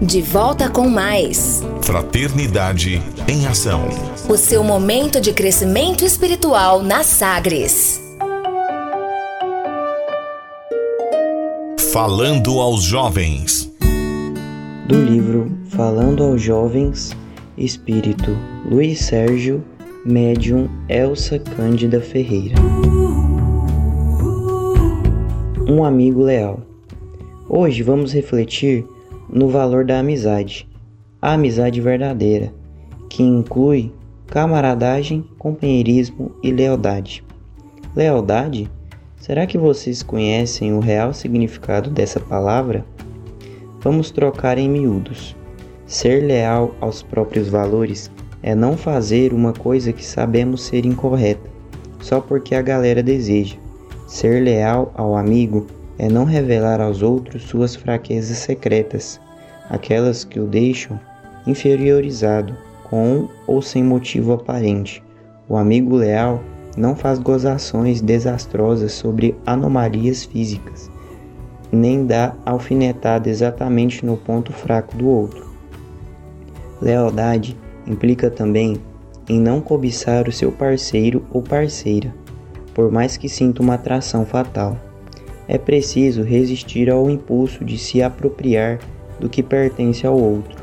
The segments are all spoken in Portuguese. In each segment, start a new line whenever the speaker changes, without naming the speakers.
De volta com mais.
Fraternidade em Ação.
O seu momento de crescimento espiritual na Sagres.
Falando aos jovens.
Do livro Falando aos Jovens, Espírito Luiz Sérgio, Médium Elsa Cândida Ferreira. Um amigo leal. Hoje vamos refletir no valor da amizade, a amizade verdadeira, que inclui camaradagem, companheirismo e lealdade. Lealdade? Será que vocês conhecem o real significado dessa palavra? Vamos trocar em miúdos. Ser leal aos próprios valores é não fazer uma coisa que sabemos ser incorreta, só porque a galera deseja. Ser leal ao amigo é não revelar aos outros suas fraquezas secretas, aquelas que o deixam inferiorizado, com ou sem motivo aparente. O amigo leal não faz gozações desastrosas sobre anomalias físicas, nem dá alfinetada exatamente no ponto fraco do outro. Lealdade implica também em não cobiçar o seu parceiro ou parceira, por mais que sinta uma atração fatal é preciso resistir ao impulso de se apropriar do que pertence ao outro.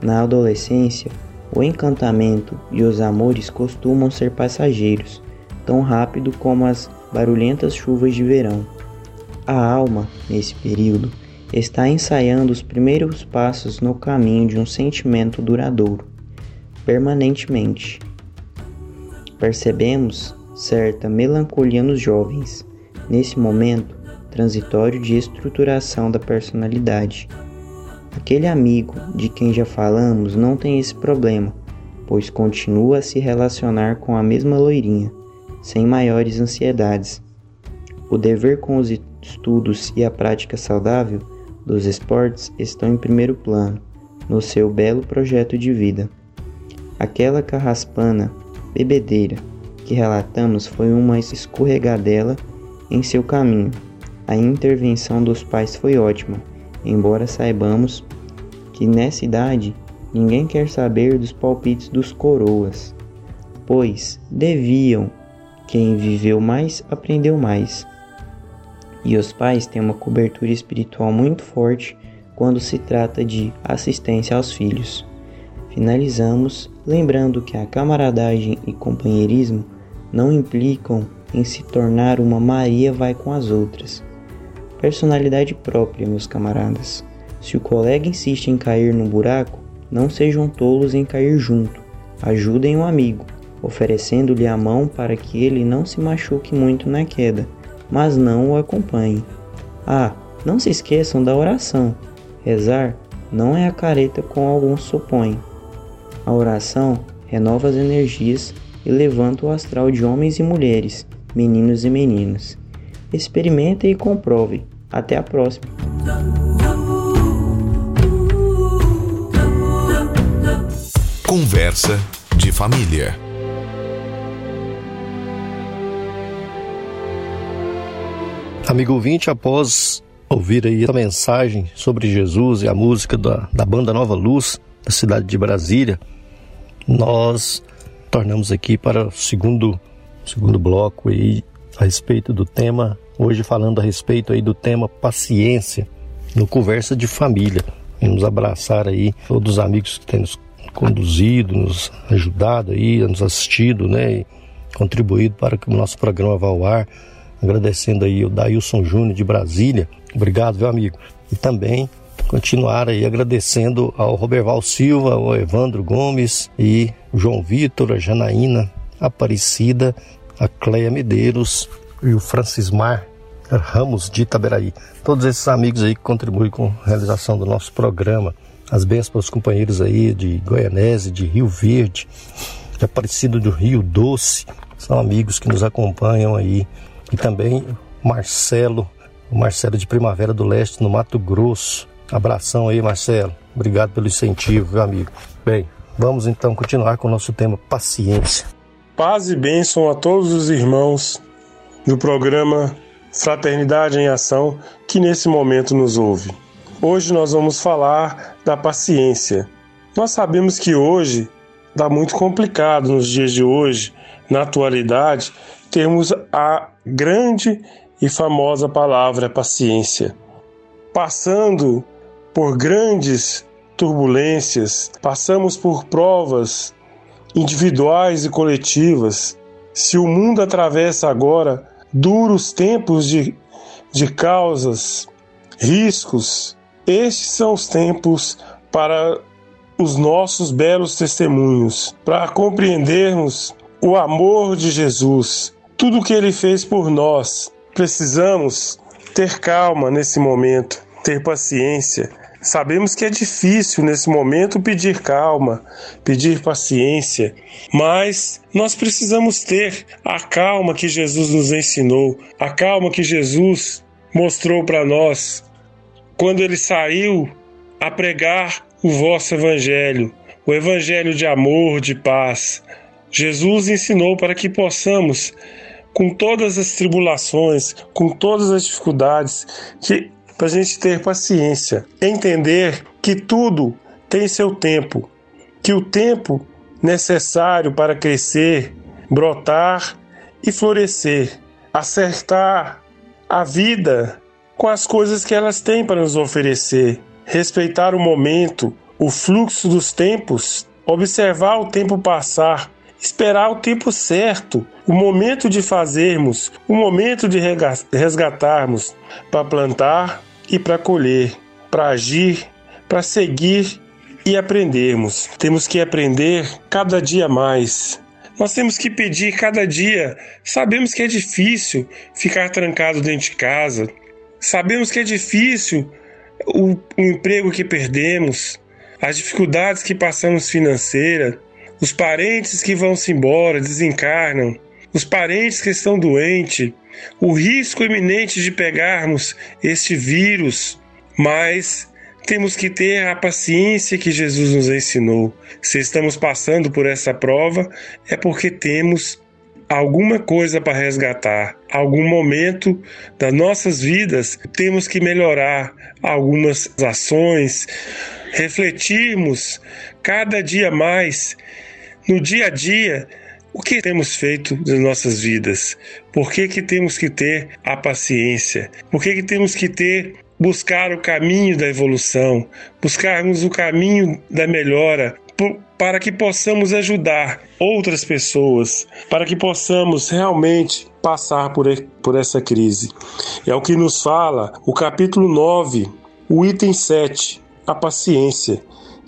Na adolescência, o encantamento e os amores costumam ser passageiros, tão rápido como as barulhentas chuvas de verão. A alma, nesse período, está ensaiando os primeiros passos no caminho de um sentimento duradouro, permanentemente. Percebemos certa melancolia nos jovens. Nesse momento, transitório de estruturação da personalidade. Aquele amigo de quem já falamos não tem esse problema, pois continua a se relacionar com a mesma loirinha, sem maiores ansiedades. O dever com os estudos e a prática saudável dos esportes estão em primeiro plano no seu belo projeto de vida. Aquela carraspana bebedeira que relatamos foi uma escorregadela em seu caminho a intervenção dos pais foi ótima, embora saibamos que nessa idade ninguém quer saber dos palpites dos coroas, pois deviam, quem viveu mais aprendeu mais. E os pais têm uma cobertura espiritual muito forte quando se trata de assistência aos filhos. Finalizamos lembrando que a camaradagem e companheirismo não implicam em se tornar uma Maria vai com as outras Personalidade própria, meus camaradas. Se o colega insiste em cair no buraco, não sejam tolos em cair junto. Ajudem o amigo, oferecendo-lhe a mão para que ele não se machuque muito na queda, mas não o acompanhe. Ah, não se esqueçam da oração. Rezar não é a careta como alguns supõem. A oração renova as energias e levanta o astral de homens e mulheres, meninos e meninas. Experimentem e comprovem até a próxima.
Conversa de família.
Amigo ouvinte, após ouvir aí a mensagem sobre Jesus e a música da, da banda Nova Luz, da cidade de Brasília, nós tornamos aqui para o segundo, segundo bloco aí, a respeito do tema hoje falando a respeito aí do tema paciência no Conversa de Família. Vamos abraçar aí todos os amigos que têm nos conduzido, nos ajudado aí, nos assistido, né, e contribuído para que o nosso programa vá ao ar. Agradecendo aí o Dailson Júnior de Brasília. Obrigado, meu amigo. E também continuar aí agradecendo ao Roberval Silva, ao Evandro Gomes e João Vitor, a Janaína Aparecida, a Cleia Medeiros e o Francismar Ramos de Itaberaí. Todos esses amigos aí que contribuem com a realização do nosso programa. As bênçãos para os companheiros aí de Goianese, de Rio Verde, de Aparecido do Rio Doce. São amigos que nos acompanham aí. E também Marcelo, o Marcelo de Primavera do Leste, no Mato Grosso. Abração aí, Marcelo. Obrigado pelo incentivo, meu amigo. Bem, vamos então continuar com o nosso tema paciência.
Paz e bênção a todos os irmãos do programa Fraternidade em Ação que nesse momento nos ouve. Hoje nós vamos falar da paciência. Nós sabemos que hoje está muito complicado nos dias de hoje, na atualidade, temos a grande e famosa palavra paciência. Passando por grandes turbulências, passamos por provas individuais e coletivas. Se o mundo atravessa agora duros tempos de, de causas, riscos, estes são os tempos para os nossos belos testemunhos, para compreendermos o amor de Jesus, tudo o que ele fez por nós. Precisamos ter calma nesse momento, ter paciência. Sabemos que é difícil nesse momento pedir calma, pedir paciência, mas nós precisamos ter a calma que Jesus nos ensinou, a calma que Jesus mostrou para nós quando ele saiu a pregar o vosso evangelho, o evangelho de amor, de paz. Jesus ensinou para que possamos, com todas as tribulações, com todas as dificuldades, que para a gente ter paciência, entender que tudo tem seu tempo, que o tempo necessário para crescer, brotar e florescer, acertar a vida com as coisas que elas têm para nos oferecer, respeitar o momento, o fluxo dos tempos, observar o tempo passar, esperar o tempo certo, o momento de fazermos, o momento de resgatarmos, para plantar e para colher, para agir, para seguir e aprendermos. Temos que aprender cada dia mais. Nós temos que pedir cada dia. Sabemos que é difícil ficar trancado dentro de casa, Sabemos que é difícil o, o emprego que perdemos, as dificuldades que passamos financeiras, os parentes que vão se embora, desencarnam, os parentes que estão doentes, o risco iminente de pegarmos este vírus, mas temos que ter a paciência que Jesus nos ensinou. Se estamos passando por essa prova, é porque temos alguma coisa para resgatar, algum momento das nossas vidas, temos que melhorar algumas ações, refletirmos cada dia mais no dia a dia o que temos feito das nossas vidas? Por que, que temos que ter a paciência? Por que, que temos que ter buscar o caminho da evolução, buscarmos o caminho da melhora, para que possamos ajudar outras pessoas, para que possamos realmente passar por, por essa crise. É o que nos fala o capítulo 9, o item 7, a paciência,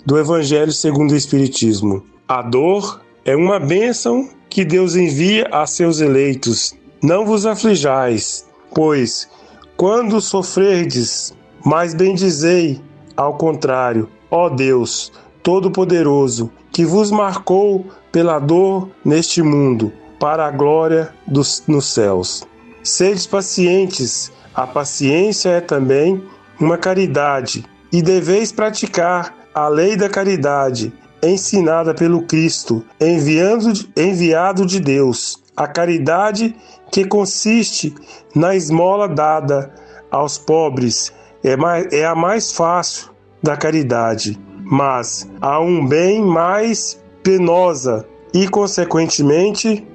do Evangelho segundo o Espiritismo. A dor é uma bênção que Deus envia a seus eleitos. Não vos aflijais, pois quando sofrerdes, mais bendizei, ao contrário, ó Deus, Todo-Poderoso, que vos marcou pela dor neste mundo, para a glória dos nos céus. Sedes pacientes, a paciência é também uma caridade, e deveis praticar a lei da caridade, ensinada pelo Cristo, enviando, enviado de Deus. A caridade que consiste na esmola dada aos pobres é, mais, é a mais fácil da caridade mas há um bem mais penosa e, consequentemente,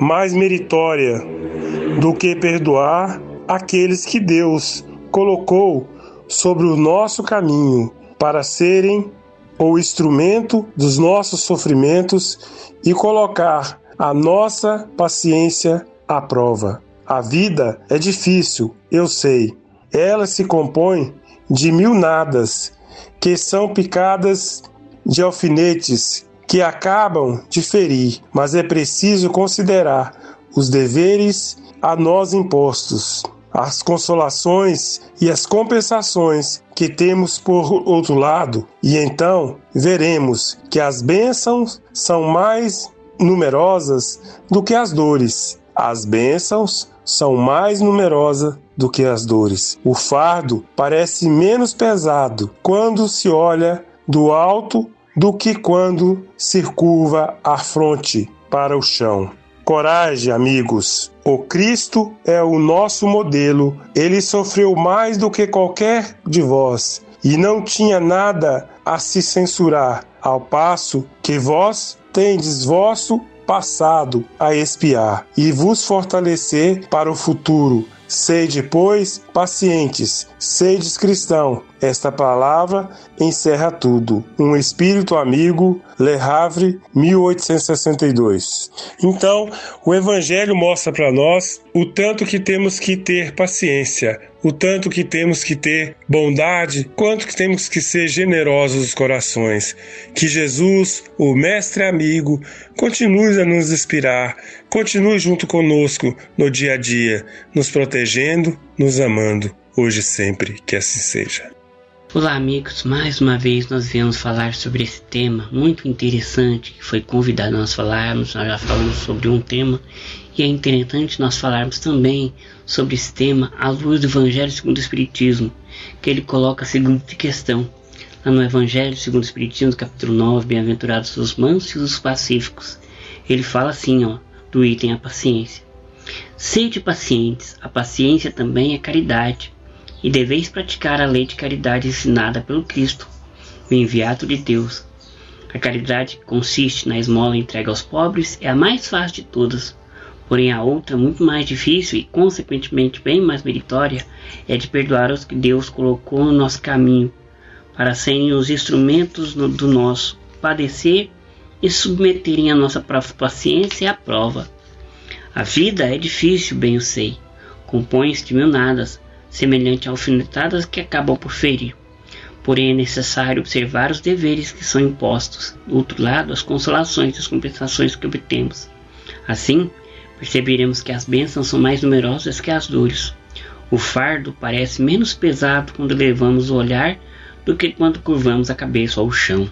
mais meritória do que perdoar aqueles que Deus colocou sobre o nosso caminho para serem o instrumento dos nossos sofrimentos e colocar a nossa paciência à prova. A vida é difícil, eu sei. Ela se compõe de mil nadas que são picadas de alfinetes que acabam de ferir, mas é preciso considerar os deveres a nós impostos, as consolações e as compensações que temos por outro lado, e então veremos que as bênçãos são mais numerosas do que as dores. As bênçãos são mais numerosas do que as dores. O fardo parece menos pesado quando se olha do alto do que quando se curva a fronte para o chão. Coragem, amigos. O Cristo é o nosso modelo. Ele sofreu mais do que qualquer de vós. e não tinha nada a se censurar, ao passo que vós tendes vosso passado a espiar e vos fortalecer para o futuro. Sede, pois, pacientes, sedes cristão. Esta palavra encerra tudo. Um espírito amigo, Le Havre, 1862. Então, o Evangelho mostra para nós o tanto que temos que ter paciência, o tanto que temos que ter bondade, quanto que temos que ser generosos os corações. Que Jesus, o Mestre amigo, continue a nos inspirar, continue junto conosco no dia a dia, nos protegendo, nos amando, hoje e sempre, que assim seja.
Olá, amigos. Mais uma vez nós viemos falar sobre esse tema muito interessante que foi convidado a nós falarmos. Nós já falamos sobre um tema e é interessante nós falarmos também sobre esse tema à luz do Evangelho segundo o Espiritismo, que ele coloca a seguinte questão. Lá no Evangelho segundo o Espiritismo, capítulo 9, Bem-aventurados os mansos e os pacíficos, ele fala assim, ó, do item a paciência. Sede pacientes, a paciência também é caridade e deveis praticar a lei de caridade ensinada pelo Cristo, o enviado de Deus. A caridade que consiste na esmola entregue aos pobres é a mais fácil de todas, porém a outra, muito mais difícil e consequentemente bem mais meritória, é de perdoar os que Deus colocou no nosso caminho, para serem os instrumentos do nosso padecer e submeterem a nossa paciência à prova. A vida é difícil, bem eu sei, compõe-se de mil nadas, semelhante a alfinetadas que acabam por ferir. Porém, é necessário observar os deveres que são impostos, do outro lado, as consolações e as compensações que obtemos. Assim, perceberemos que as bênçãos são mais numerosas que as dores. O fardo parece menos pesado quando levamos o olhar do que quando curvamos a cabeça ao chão.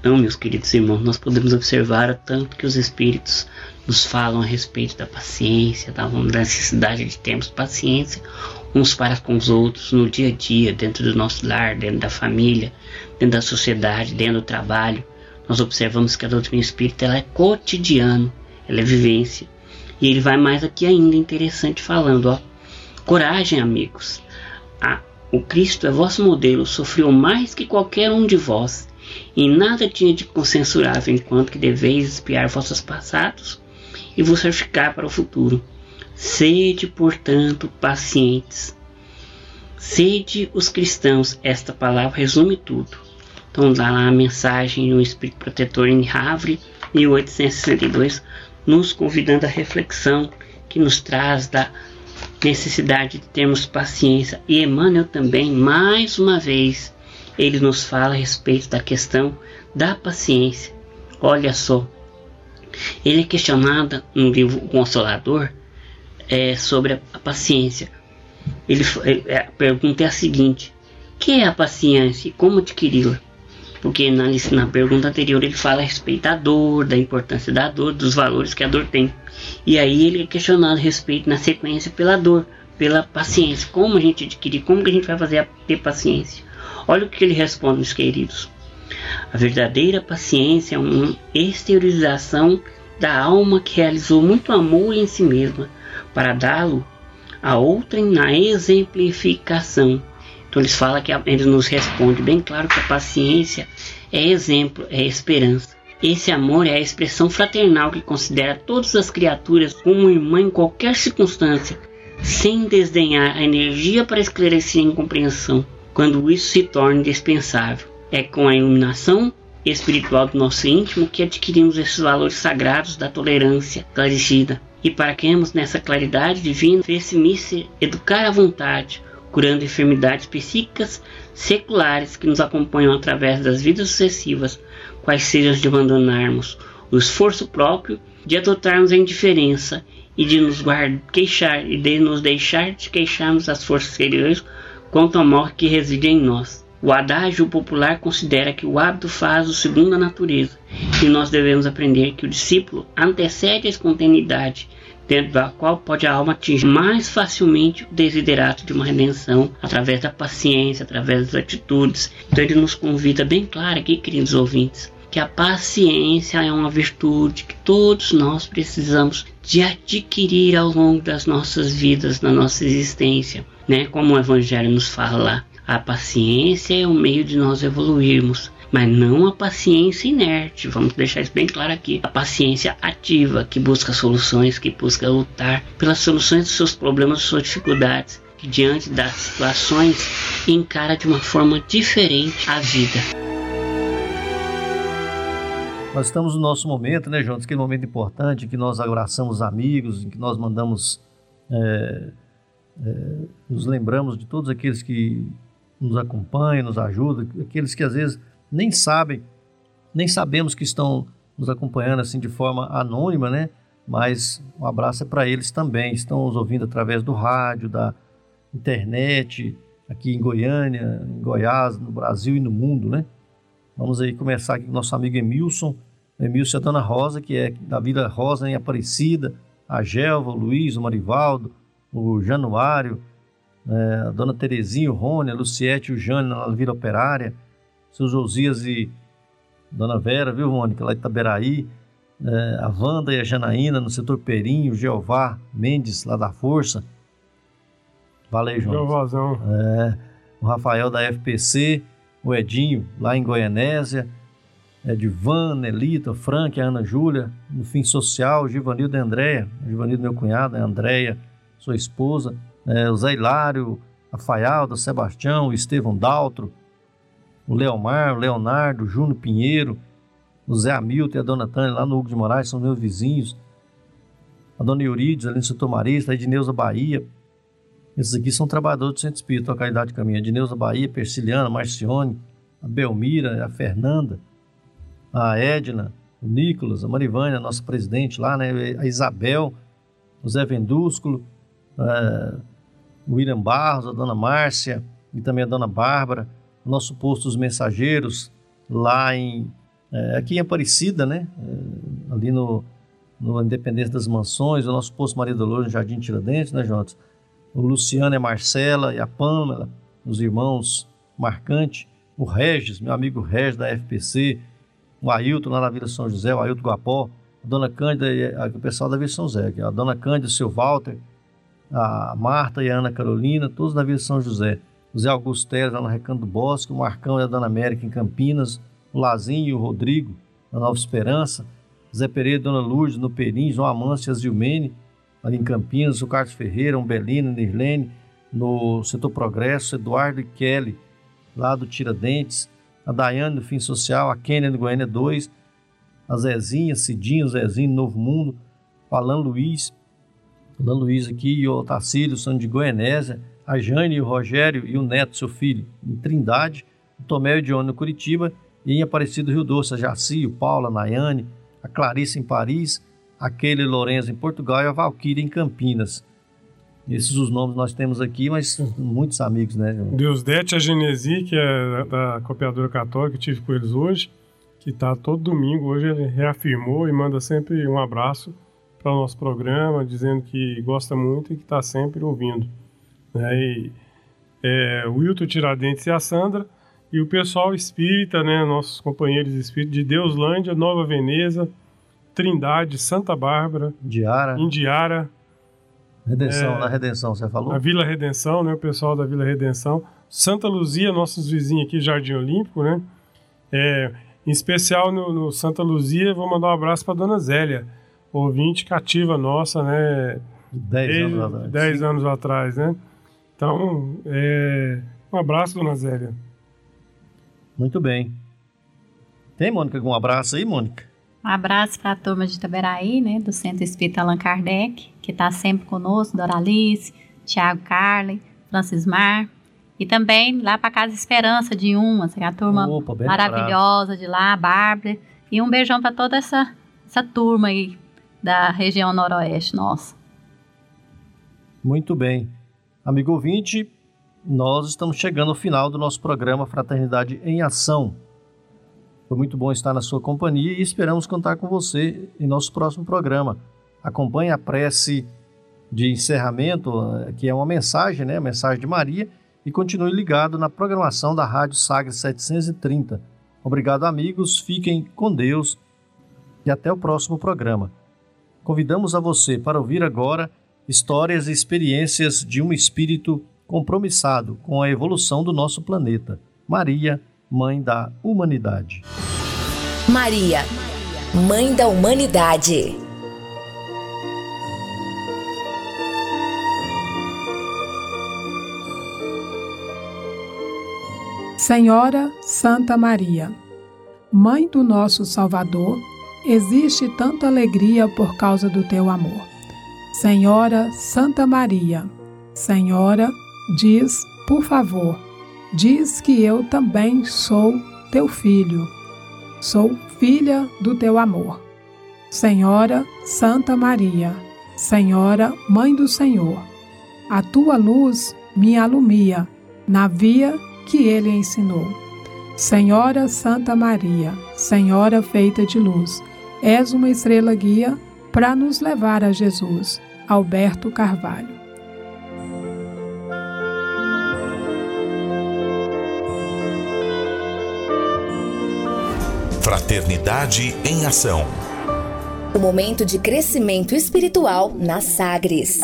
Então, meus queridos irmãos, nós podemos observar o tanto que os Espíritos nos falam a respeito da paciência, da necessidade de termos paciência uns para com os outros no dia a dia, dentro do nosso lar, dentro da família, dentro da sociedade, dentro do trabalho. Nós observamos que a doutrina espírita ela é cotidiano, ela é vivência. E ele vai mais aqui ainda interessante falando, ó. Coragem, amigos. Ah, o Cristo é vosso modelo, sofreu mais que qualquer um de vós, e nada tinha de consensurável, enquanto que deveis espiar vossos passados e vos certificar para o futuro. Sede, portanto, pacientes. Sede os cristãos. Esta palavra resume tudo. Então, dá lá a mensagem no Espírito Protetor em Havre, 1862, nos convidando à reflexão que nos traz da necessidade de termos paciência. E Emmanuel também, mais uma vez, ele nos fala a respeito da questão da paciência. Olha só, ele é questionado no livro Consolador é, sobre a, paciência. Ele, é, a pergunta é a seguinte: que é a paciência e como adquiri-la? Porque na, na pergunta anterior ele fala a respeito da dor, da importância da dor, dos valores que a dor tem. E aí ele é questionado a respeito na sequência pela dor, pela paciência. Como a gente adquirir, como que a gente vai fazer a ter paciência? Olha o que ele responde, meus queridos. A verdadeira paciência é uma exteriorização da alma que realizou muito amor em si mesma, para dá-lo a outrem na exemplificação. Então eles falam que eles nos responde bem claro que a paciência é exemplo, é esperança. Esse amor é a expressão fraternal que considera todas as criaturas como irmã em qualquer circunstância, sem desdenhar a energia para esclarecer a incompreensão, quando isso se torna indispensável. É com a iluminação espiritual do nosso íntimo que adquirimos esses valores sagrados da tolerância esclarecida, e para que nessa claridade divina, fez-se educar à vontade, curando enfermidades psíquicas seculares que nos acompanham através das vidas sucessivas, quais sejam de abandonarmos o esforço próprio, de adotarmos a indiferença e de nos guardar, queixar e de nos deixar de queixarmos das forças exteriores quanto ao mal que reside em nós. O adágio popular considera que o hábito faz o segundo a natureza, e nós devemos aprender que o discípulo antecede a espontaneidade, dentro da qual pode a alma atingir mais facilmente o desiderato de uma redenção através da paciência, através das atitudes. Então ele nos convida bem claro aqui, queridos ouvintes, que a paciência é uma virtude que todos nós precisamos de adquirir ao longo das nossas vidas, na nossa existência, né? Como o evangelho nos fala lá A paciência é o meio de nós evoluirmos, mas não a paciência inerte. Vamos deixar isso bem claro aqui. A paciência ativa, que busca soluções, que busca lutar pelas soluções dos seus problemas, das suas dificuldades, que diante das situações encara de uma forma diferente a vida.
Nós estamos no nosso momento, né, João? Aquele momento importante em que nós abraçamos amigos, em que nós mandamos, é, é, nos lembramos de todos aqueles que nos acompanham, nos ajudam, aqueles que às vezes nem sabem, nem sabemos que estão nos acompanhando assim de forma anônima, né? Mas um abraço é para eles também. Estão nos ouvindo através do rádio, da internet, aqui em Goiânia, em Goiás, no Brasil e no mundo, né? Vamos aí começar aqui com nosso amigo Emilson. Emilson é a Dona Rosa, que é da Vila Rosa em Aparecida, a Gelva, o Luiz, o Marivaldo, o Januário, é, a Dona Terezinha, o Rony, a Luciete e o Jânio na Vila Operária, seu Josias e Dona Vera, viu, Mônica, lá de Itaberaí, é, a Wanda e a Janaína no setor Perinho, o Jeová Mendes, lá da Força. Valeu, João.
Jeovazão.
É, o Rafael da FPC, o Edinho, lá em Goianésia, Edvan, Nelita, Frank, a Ana Júlia, no Fim Social, o Givanildo e a Andréia, o Givanildo meu cunhado, a Andréia, sua esposa, é, o Zé Hilário, a Faialda, Sebastião, o Estevão Daltro, o Leomar, o Leonardo, o Júnior Pinheiro, o Zé Hamilton e a Dona Tânia lá no Hugo de Moraes, são meus vizinhos. A Dona Eurides, ali no setor Marista, a Edneuza Bahia. Esses aqui são trabalhadores do Centro Espírito, a Caridade Caminho. A Edneuza Bahia, Persiliana, Marcione, a Belmira, a Fernanda, a Edna, o Nicolas, a Marivânia, a nossa presidente lá, né? a Isabel, o Zé Vendúsculo, uh, o William Barros, a Dona Márcia e também a Dona Bárbara nosso posto dos mensageiros lá em é, aqui em Aparecida, né? É, ali no, no Independência das Mansões, o nosso posto Maria Dolores no Jardim Tiradentes, né, Jonas? O Luciano e a Marcela e a Pâmela, os irmãos Marcante, o Regis, meu amigo Regis da FPC, o Ailton lá na Vila São José, o Ailton Guapó, a Dona Cândida e a, o pessoal da Vila São José, a Dona Cândida, o seu Walter, a Marta e a Ana Carolina, todos da Vila São José. O Zé Augusto Teles lá no Recanto do Bosque, o Marcão e a Dona América em Campinas, o Lazinho e o Rodrigo na Nova Esperança, Zé Pereira e Dona Lourdes no Perim, João Amância e Zilmene ali em Campinas, o Carlos Ferreira, um Belino, Nirlene no Setor Progresso, Eduardo e Kelly lá do Tiradentes, a Daiane do Fim Social, a Kênia do Goiânia 2, a Zezinha, Cidinho, Zezinho Novo Mundo, Alan Luiz, Alan Luiz aqui o Tacílio, são de Goianésia, a Jane, o Rogério e o Neto, seu filho, em Trindade, o Tomé e o Dione no Curitiba e em Aparecido Rio Doce, a Jaci, o Paula, a Nayane, a Clarice em Paris, a Keila Lourenço em Portugal e a Valquíria em Campinas. Esses os nomes nós temos aqui, mas muitos amigos, né?
Deusdete, a Genesi, que é da Cooperadora Católica, tive com eles hoje, que está todo domingo. Hoje ele reafirmou e manda sempre um abraço para o nosso programa, dizendo que gosta muito e que está sempre ouvindo. Né? E, é, o Wilton Tiradentes e a Sandra, e o pessoal espírita, né, nossos companheiros espíritas de Deuslândia, Nova Veneza, Trindade, Santa Bárbara,
Indiara,
Indiara
Redenção, é, na Redenção, você falou?
A Vila Redenção, né, o pessoal da Vila Redenção, Santa Luzia, nossos vizinhos aqui, Jardim Olímpico, né, é, em especial no, no Santa Luzia, vou mandar um abraço para Dona Zélia, ouvinte cativa nossa, né,
10 anos atrás.
10 anos atrás, né, então, é... um abraço, dona Zélia.
Muito bem. Tem, Mônica, algum abraço aí, Mônica?
Um abraço para a turma de Itaberaí, né, do Centro Espírita Allan Kardec, que está sempre conosco, Doralice, Tiago Carlin, Francis Mar, e também lá para Casa Esperança de Umas, que é a turma Opa, maravilhosa de lá, a Bárbara, e um beijão para toda essa, essa turma aí da região noroeste nossa.
Muito bem. Amigo ouvinte, nós estamos chegando ao final do nosso programa Fraternidade em Ação. Foi muito bom estar na sua companhia e esperamos contar com você em nosso próximo programa. Acompanhe a prece de encerramento, que é uma mensagem, né? A mensagem de Maria, e continue ligado na programação da Rádio Sagres 730. Obrigado, amigos. Fiquem com Deus e até o próximo programa. Convidamos a você para ouvir agora histórias e experiências de um espírito compromissado com a evolução do nosso planeta. Maria, Mãe da Humanidade.
Maria, Mãe da Humanidade.
Senhora Santa Maria, Mãe do nosso Salvador, existe tanta alegria por causa do teu amor. Senhora Santa Maria, Senhora, diz, por favor, diz que eu também sou teu filho, sou filha do teu amor. Senhora Santa Maria, Senhora Mãe do Senhor, a tua luz me alumia na via que ele ensinou. Senhora Santa Maria, Senhora feita de luz, és uma estrela guia para nos levar a Jesus. Alberto Carvalho.
Fraternidade em Ação.
O momento de crescimento espiritual na Sagres.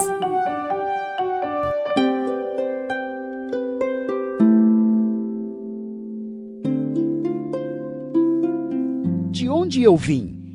onde eu vim?